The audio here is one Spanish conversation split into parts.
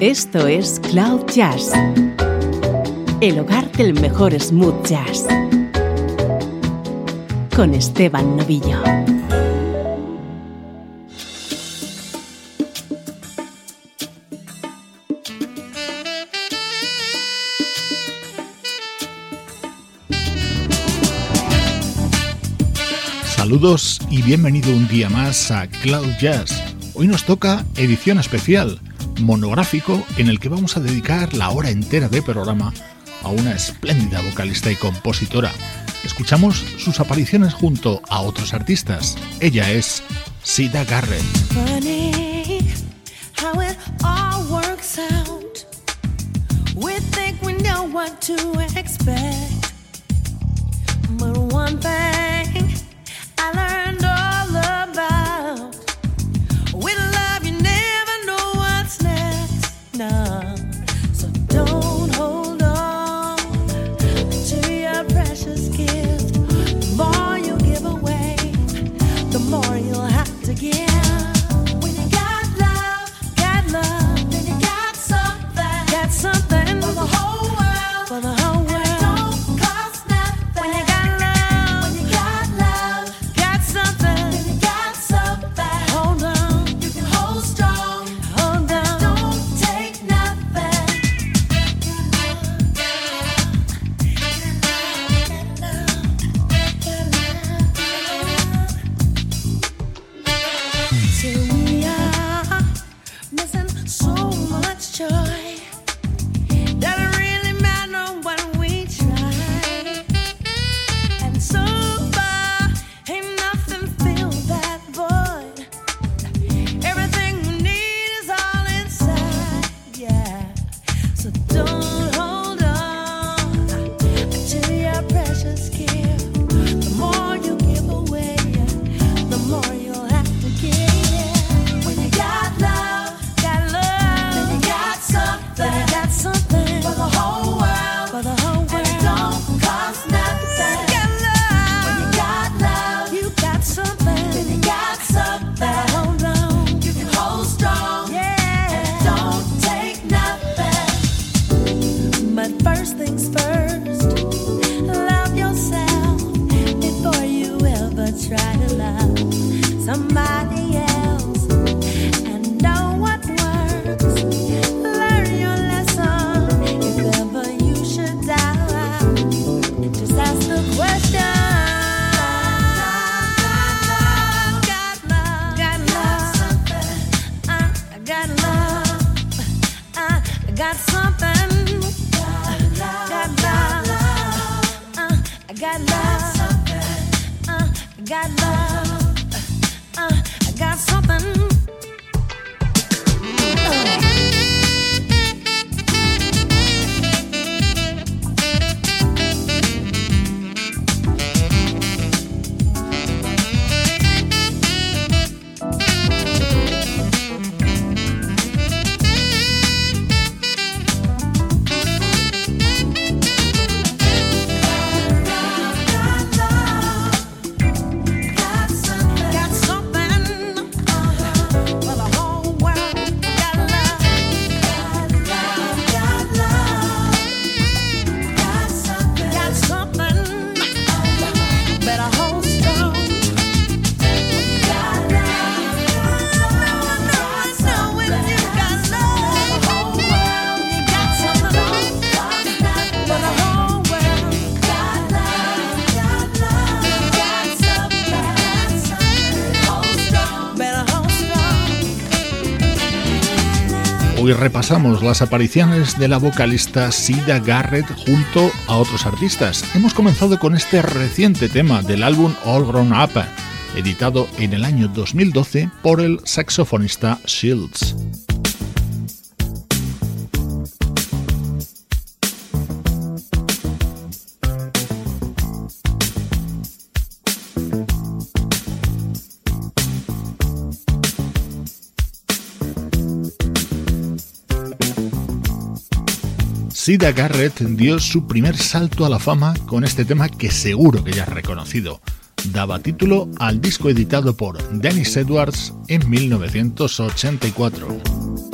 Esto es Cloud Jazz, el hogar del mejor smooth jazz, con Esteban Novillo. Saludos y bienvenido un día más a Cloud Jazz. Hoy nos toca edición especial monográfico en el que vamos a dedicar la hora entera de programa a una espléndida vocalista y compositora. Escuchamos sus apariciones junto a otros artistas. Ella es Sida Garrett. Repasamos las apariciones de la vocalista Sida Garrett junto a otros artistas. Hemos comenzado con este reciente tema del álbum All Grown Up, editado en el año 2012 por el saxofonista Shields. Sida Garrett dio su primer salto a la fama con este tema que seguro que ya has reconocido. Daba título al disco editado por Dennis Edwards en 1984.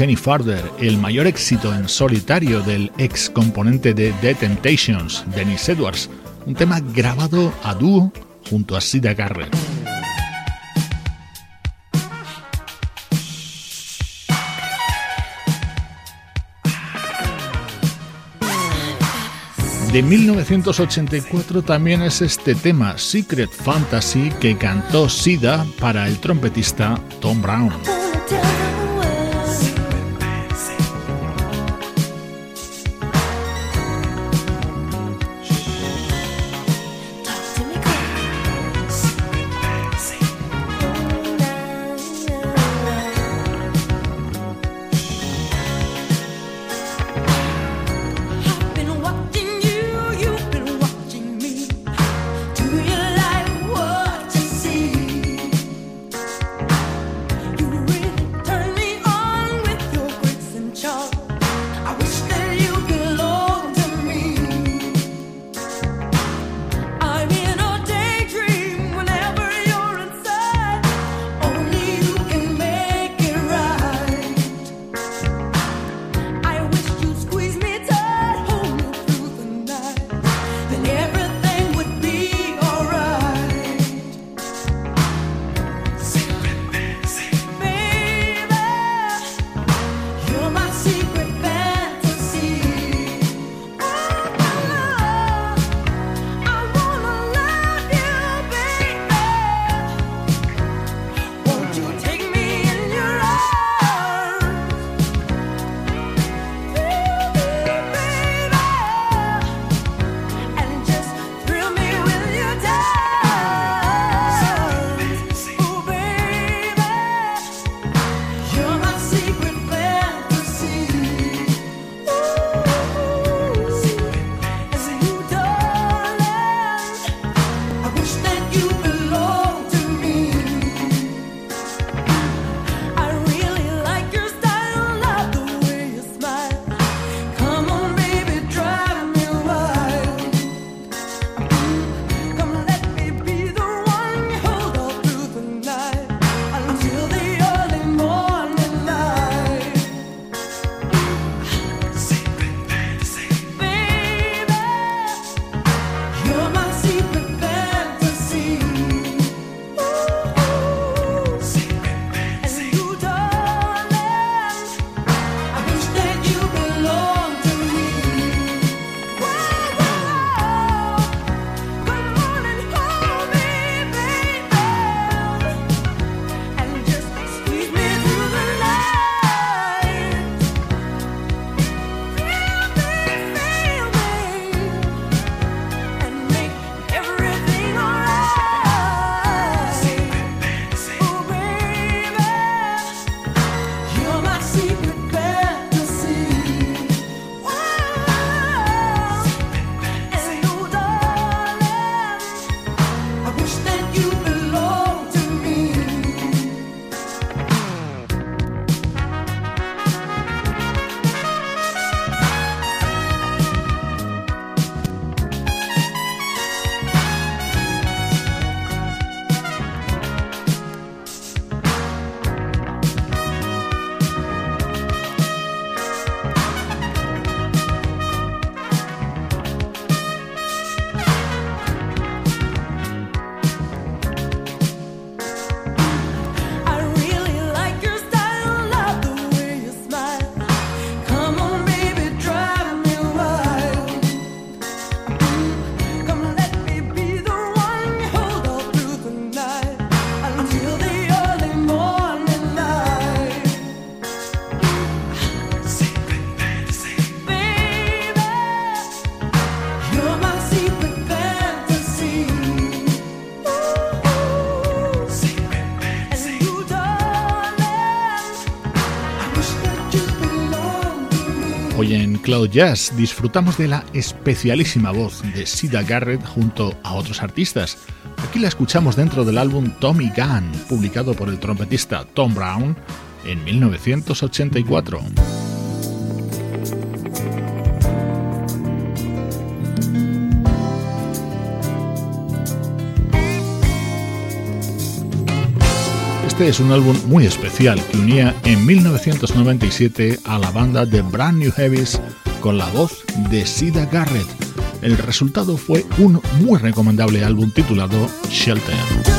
Any Farther, el mayor éxito en solitario del ex componente de The Temptations, Dennis Edwards, un tema grabado a dúo junto a Sida Garrett. De 1984 también es este tema Secret Fantasy que cantó Sida para el trompetista Tom Brown. Cloud Jazz disfrutamos de la especialísima voz de Sida Garrett junto a otros artistas. Aquí la escuchamos dentro del álbum Tommy Gunn, publicado por el trompetista Tom Brown en 1984. Este es un álbum muy especial que unía en 1997 a la banda de Brand New Heavies con la voz de Sida Garrett. El resultado fue un muy recomendable álbum titulado Shelter.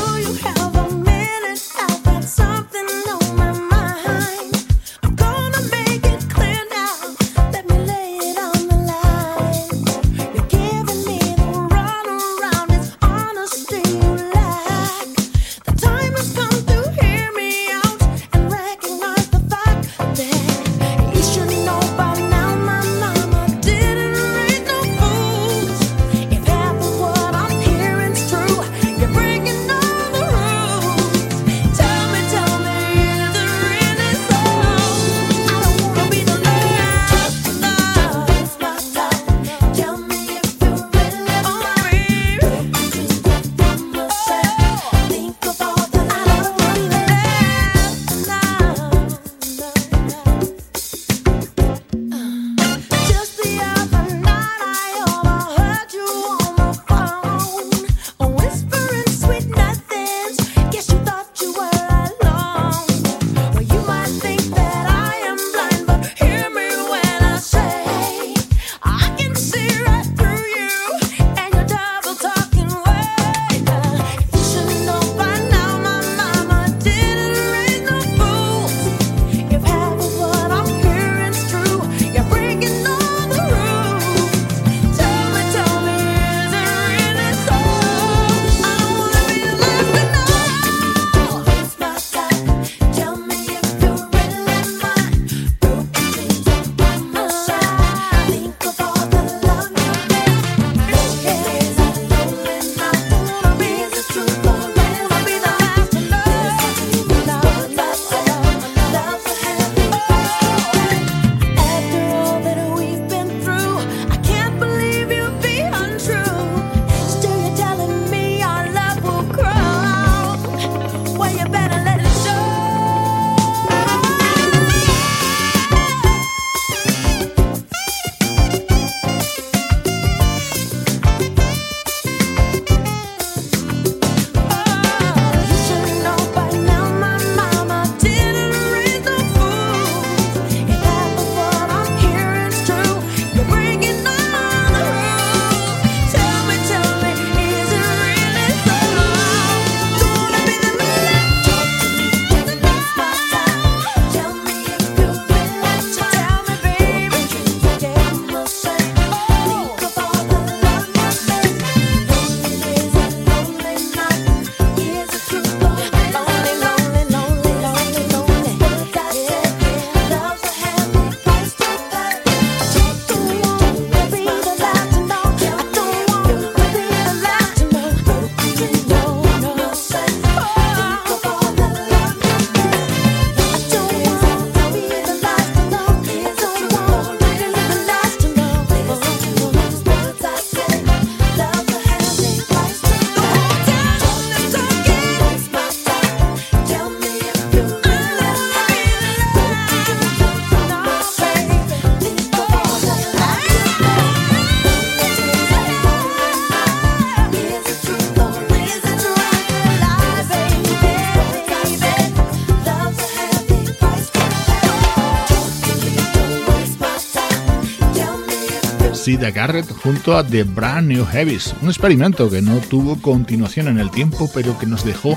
Garrett junto a The Brand New Heavies, un experimento que no tuvo continuación en el tiempo, pero que nos dejó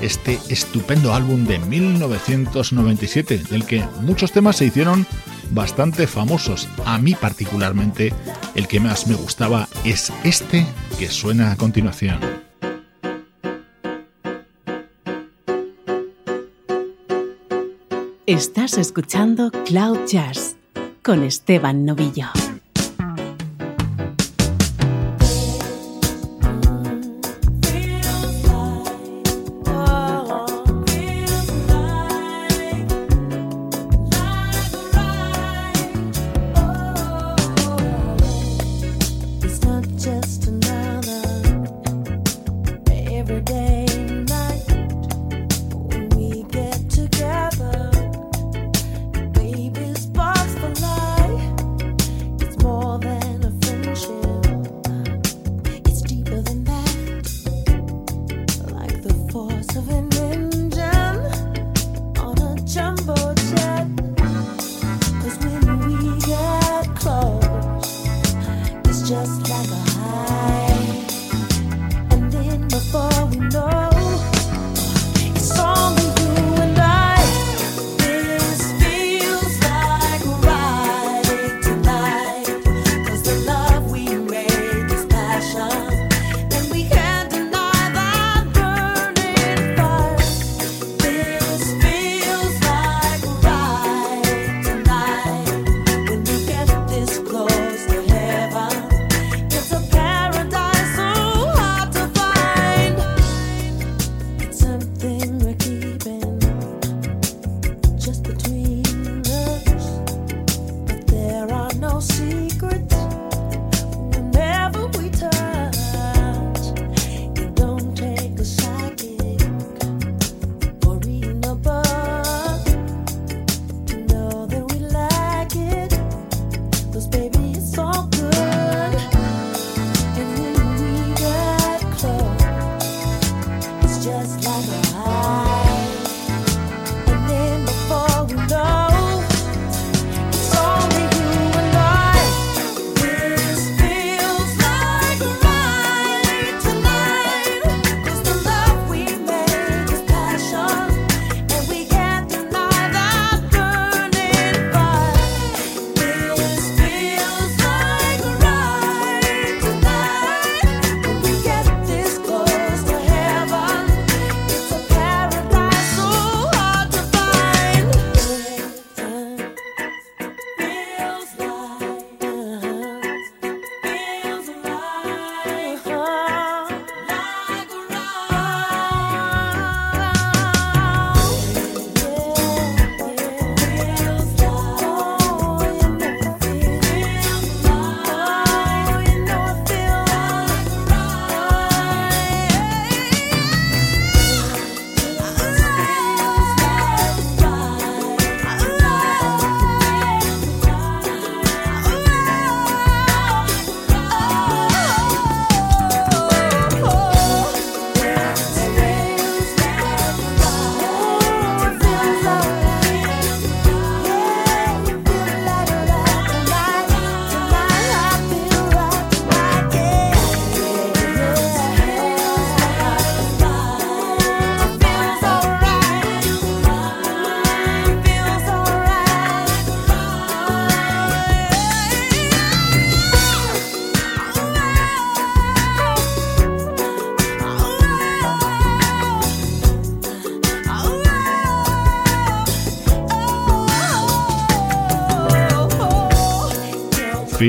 este estupendo álbum de 1997, del que muchos temas se hicieron bastante famosos. A mí particularmente, el que más me gustaba es este que suena a continuación. Estás escuchando Cloud Jazz con Esteban Novillo.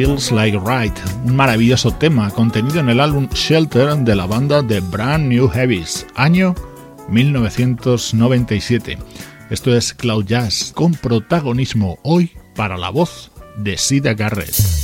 Feels Like Right, un maravilloso tema contenido en el álbum Shelter de la banda The Brand New Heavies, año 1997. Esto es Cloud Jazz, con protagonismo hoy para la voz de Sida Garrett.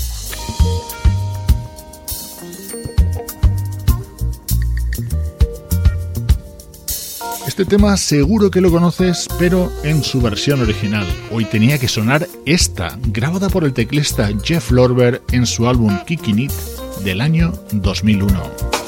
Este tema seguro que lo conoces, pero en su versión original. Hoy tenía que sonar esta, grabada por el teclista Jeff Lorber en su álbum Kicking It del año 2001.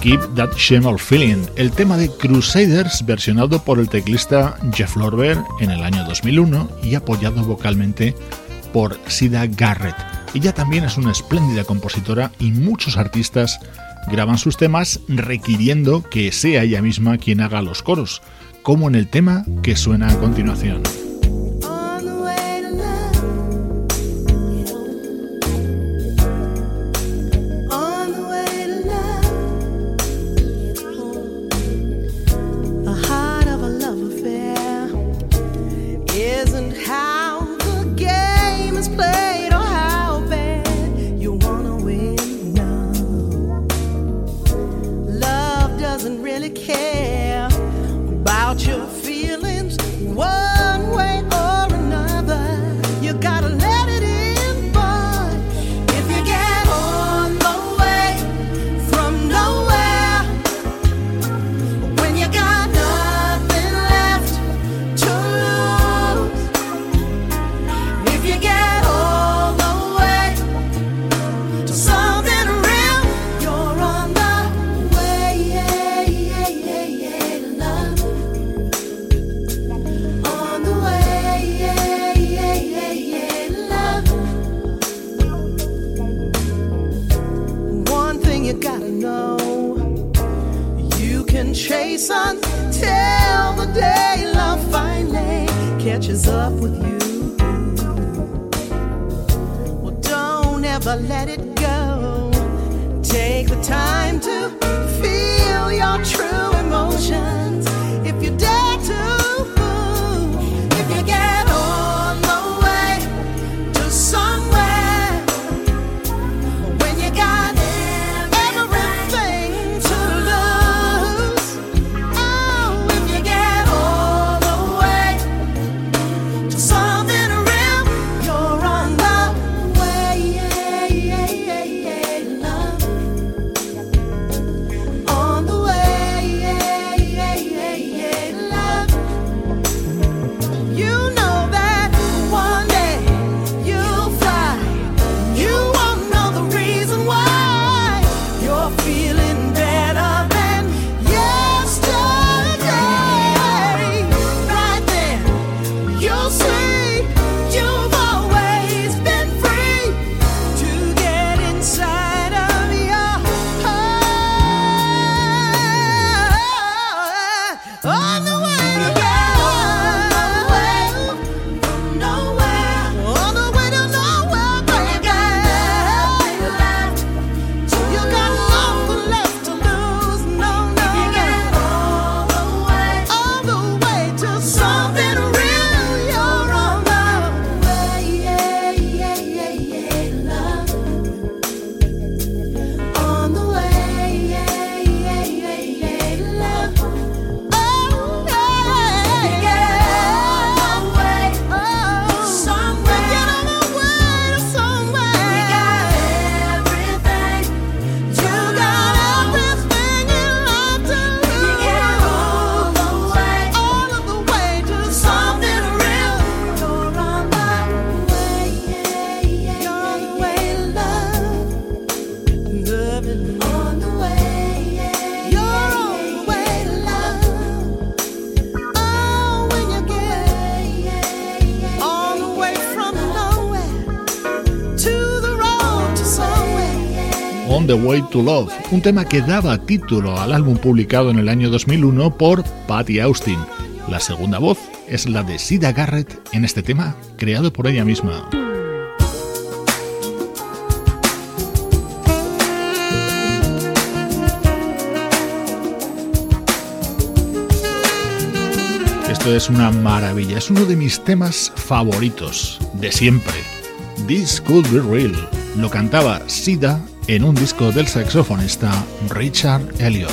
That Shame Feeling, el tema de Crusaders versionado por el teclista Jeff Lorber en el año 2001 y apoyado vocalmente por Sida Garrett. Ella también es una espléndida compositora y muchos artistas graban sus temas requiriendo que sea ella misma quien haga los coros, como en el tema que suena a continuación. 成 Way to Love, un tema que daba título al álbum publicado en el año 2001 por Patty Austin. La segunda voz es la de Sida Garrett en este tema creado por ella misma. Esto es una maravilla, es uno de mis temas favoritos de siempre. This Could Be Real. Lo cantaba Sida en un disco del saxofonista Richard Elliot.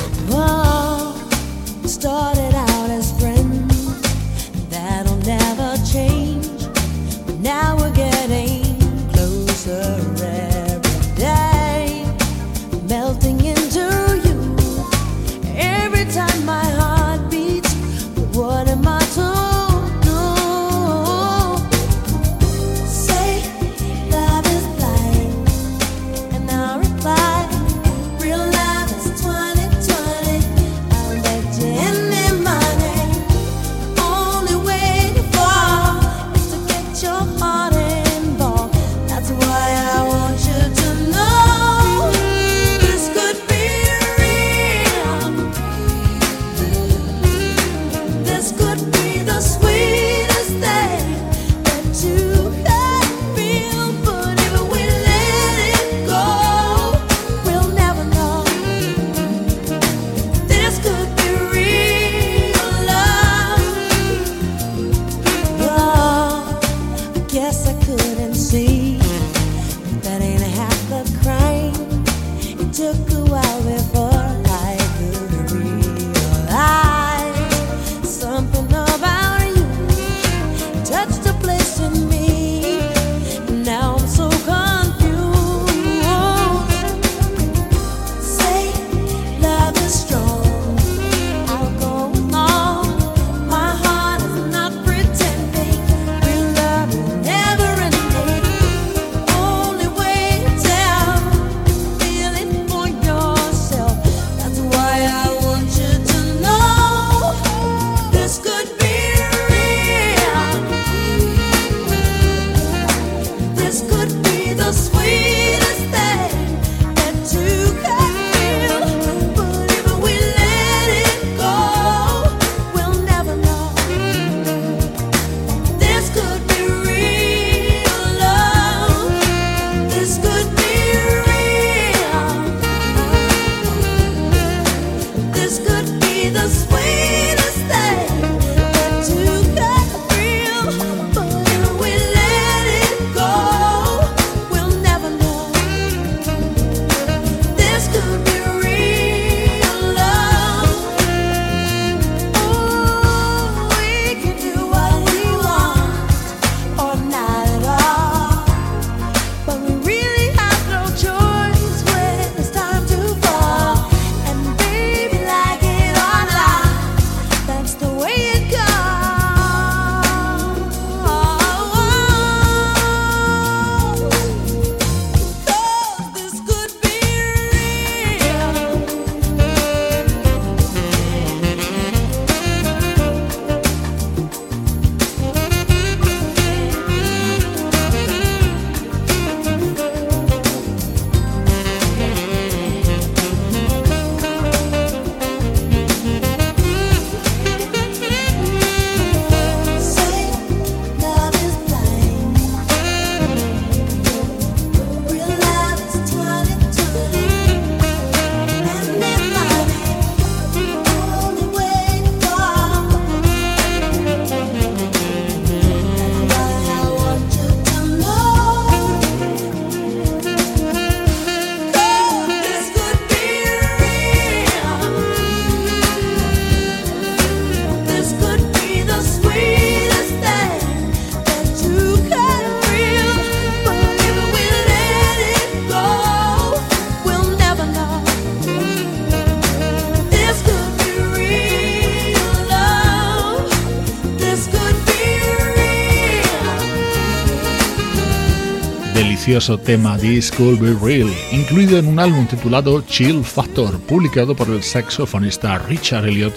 Delicioso tema This Could Be Real, incluido en un álbum titulado Chill Factor, publicado por el saxofonista Richard Elliot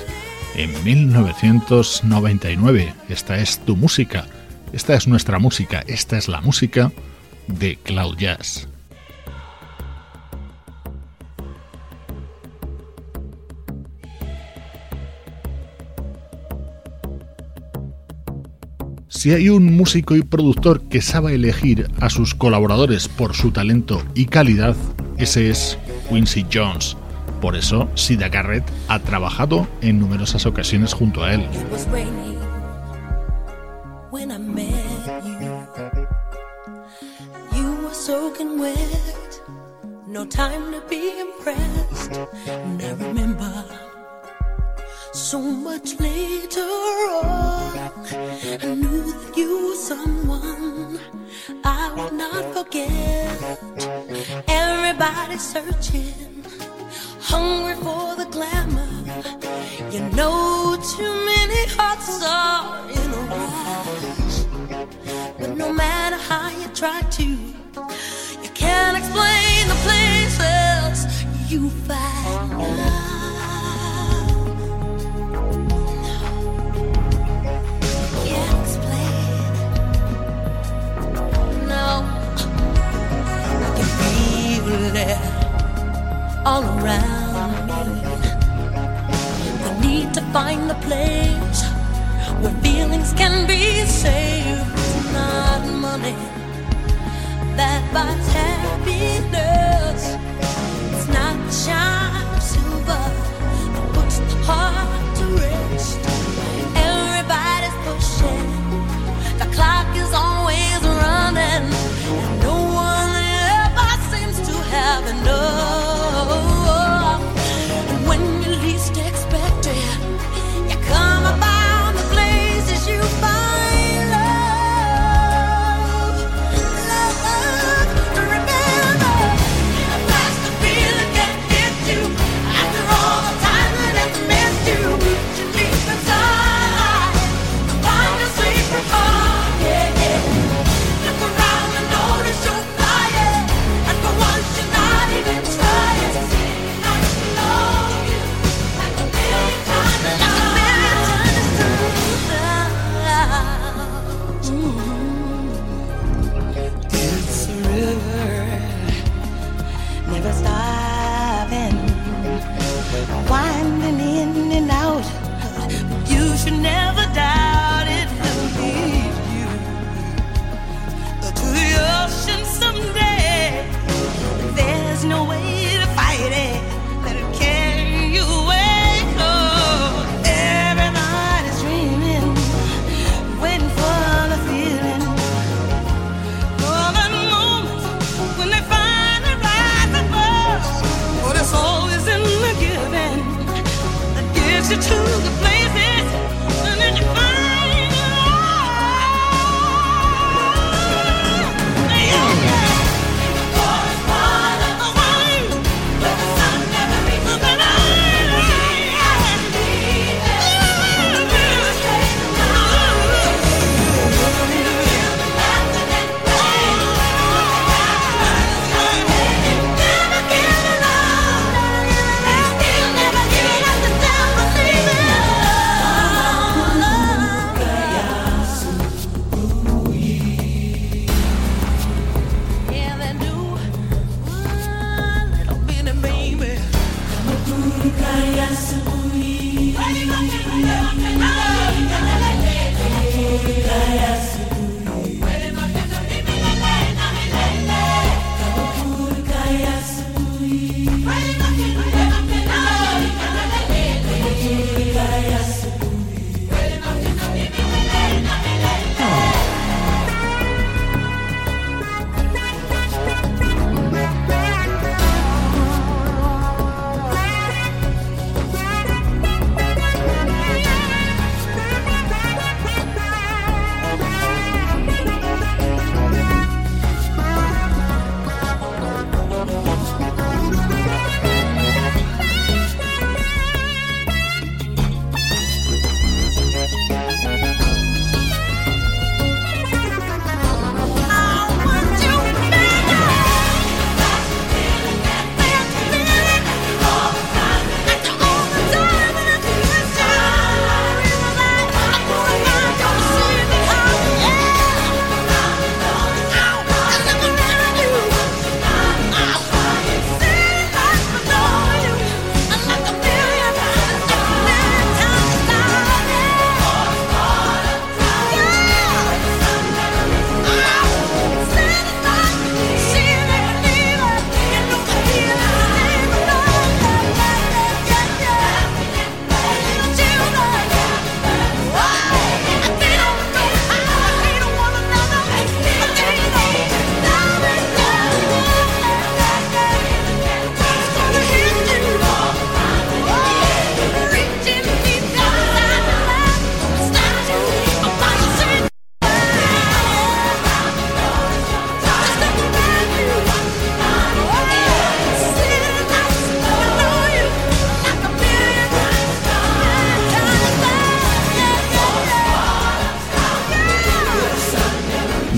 en 1999. Esta es tu música, esta es nuestra música, esta es la música de Cloud Jazz. Si hay un músico y productor que sabe elegir a sus colaboradores por su talento y calidad, ese es Quincy Jones. Por eso, Sida Garrett ha trabajado en numerosas ocasiones junto a él.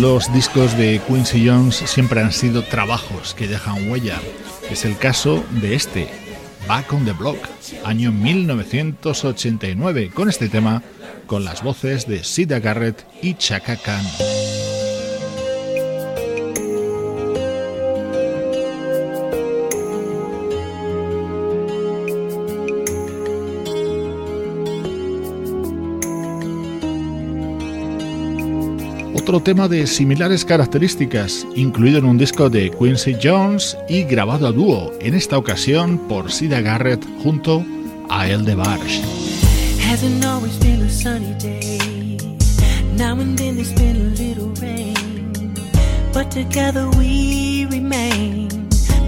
Los discos de Quincy Jones siempre han sido trabajos que dejan huella. Es el caso de este, Back on the Block, año 1989, con este tema, con las voces de Sida Garrett y Chaka Khan. Otro tema de similares características, incluido en un disco de Quincy Jones y grabado a dúo, en esta ocasión por Sida Garrett junto a El de Barge. Hasn't always been a sunny day. Now and then there's been a little rain. But together we remain.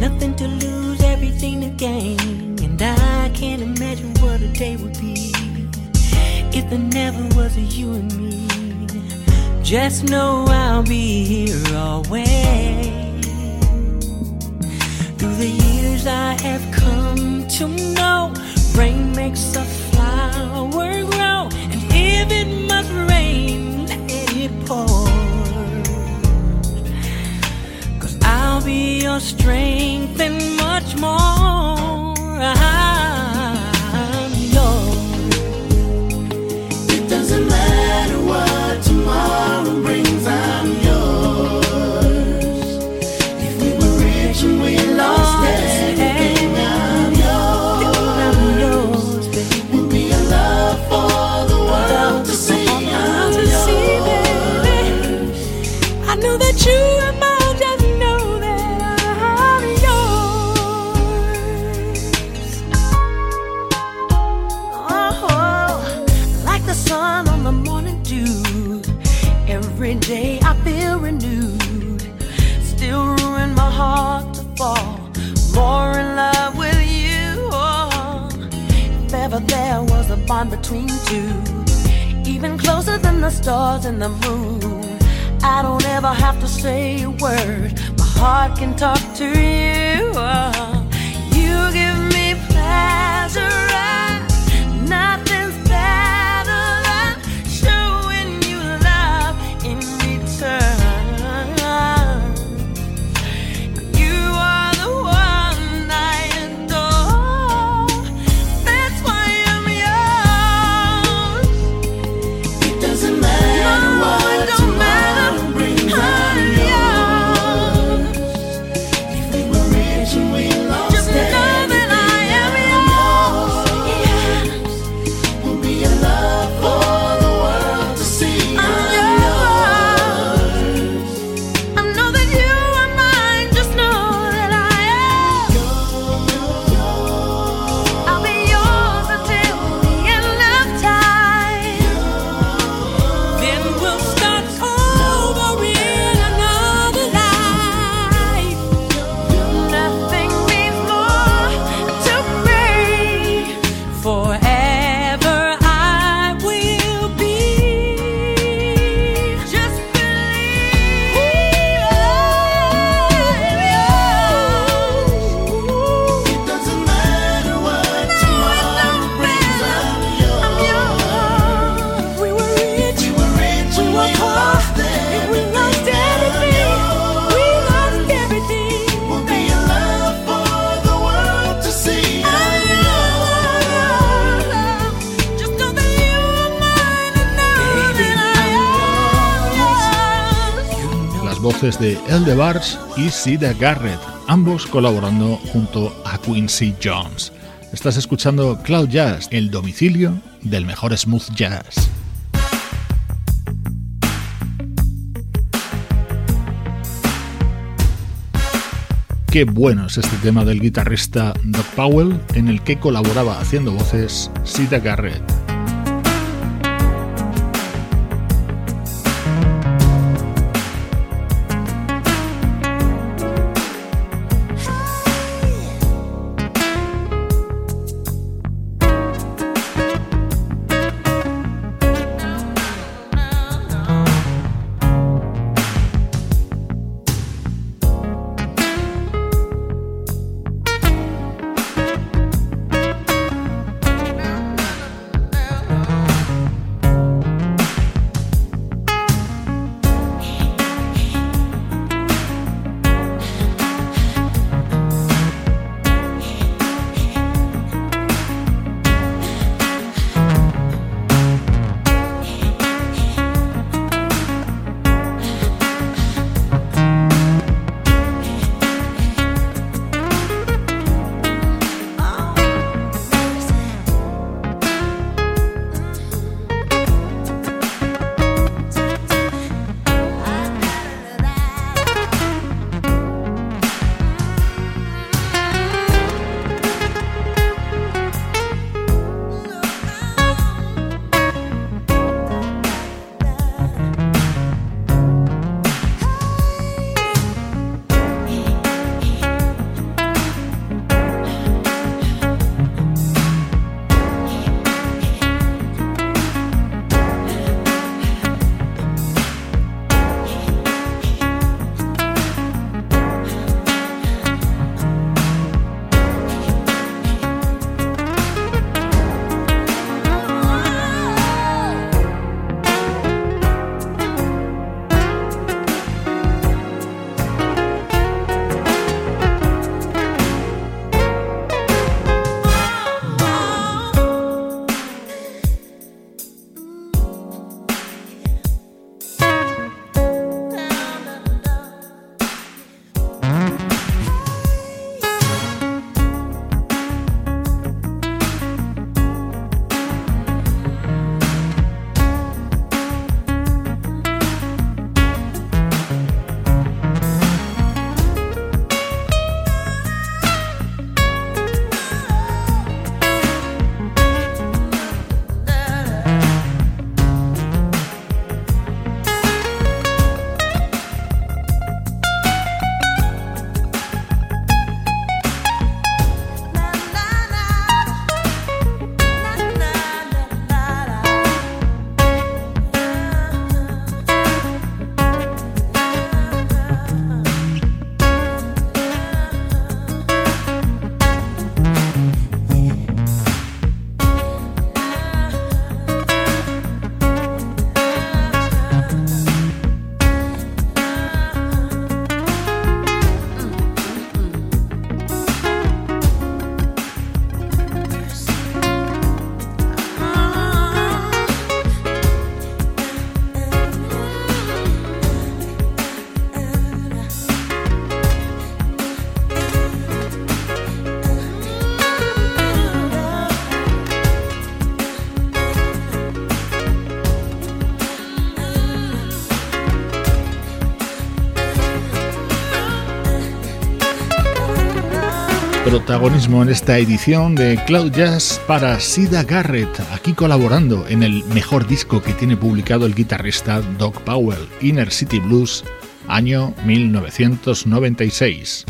Nothing to lose, everything to gain. And I can't imagine what a day would be if there never was a you and me. Just know I'll be here always. Through the years I have come to know, rain makes a flower grow, and if it must rain, let it pour. Cause I'll be your strength and much more. Between two, even closer than the stars and the moon. I don't ever have to say a word, my heart can talk to you. You Eldebars y Sida Garrett, ambos colaborando junto a Quincy Jones. Estás escuchando Cloud Jazz, el domicilio del mejor smooth jazz. Qué bueno es este tema del guitarrista Doc Powell, en el que colaboraba haciendo voces Sida Garrett. Protagonismo en esta edición de Cloud Jazz para Sida Garrett, aquí colaborando en el mejor disco que tiene publicado el guitarrista Doc Powell, Inner City Blues, año 1996.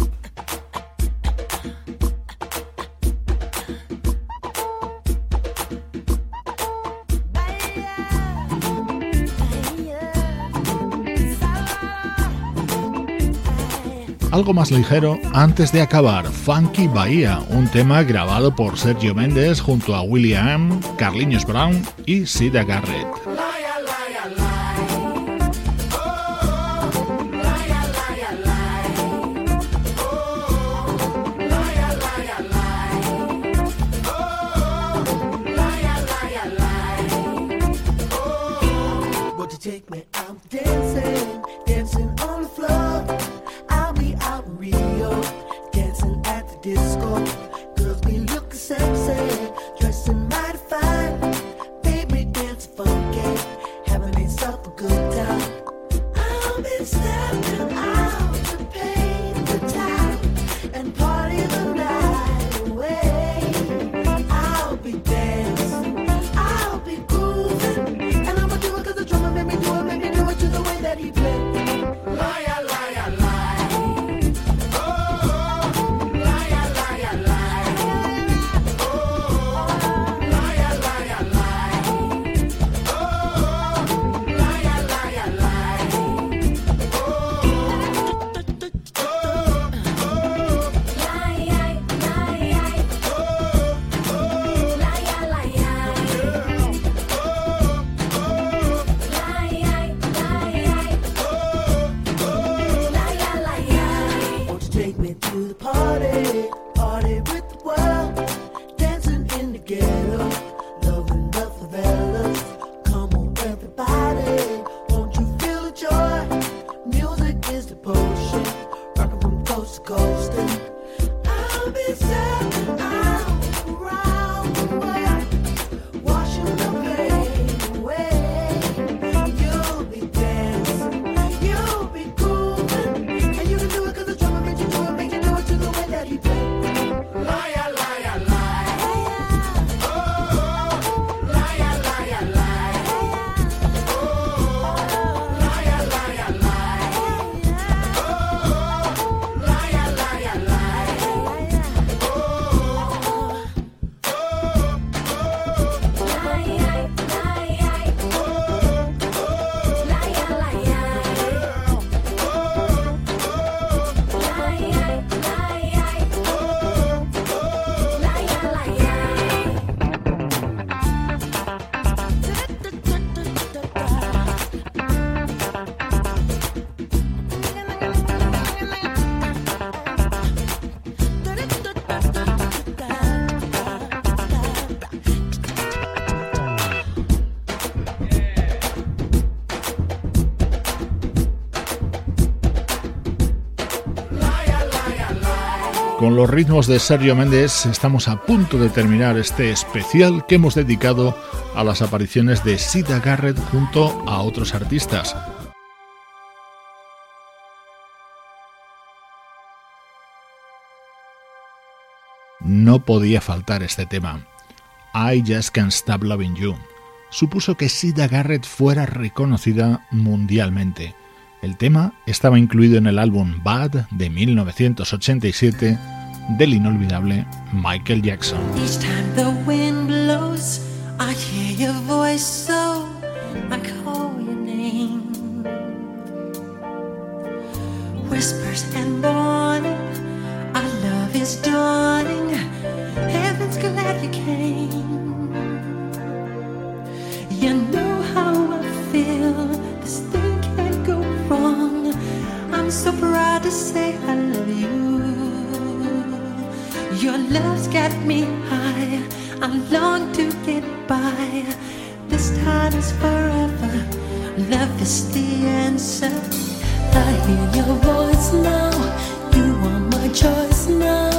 Algo más ligero antes de acabar, Funky Bahía, un tema grabado por Sergio Méndez junto a William, Carlinhos Brown y Sida Garrett. is the potion. Rockin' from coast to coast. Los ritmos de Sergio Méndez estamos a punto de terminar este especial que hemos dedicado a las apariciones de Sida Garrett junto a otros artistas. No podía faltar este tema. I Just Can't Stop Loving You. Supuso que Sida Garrett fuera reconocida mundialmente. El tema estaba incluido en el álbum Bad de 1987 del inolvidable Michael Jackson. Each time the wind blows, I hear your voice so I call your name. Whispers and morning, our love is dawning. Heaven's glad you came. You know how I feel. This thing can't go wrong. I'm so proud to say I love you. Your love's got me high. I long to get by. This time is forever. Love is the answer. I hear your voice now. You are my choice now.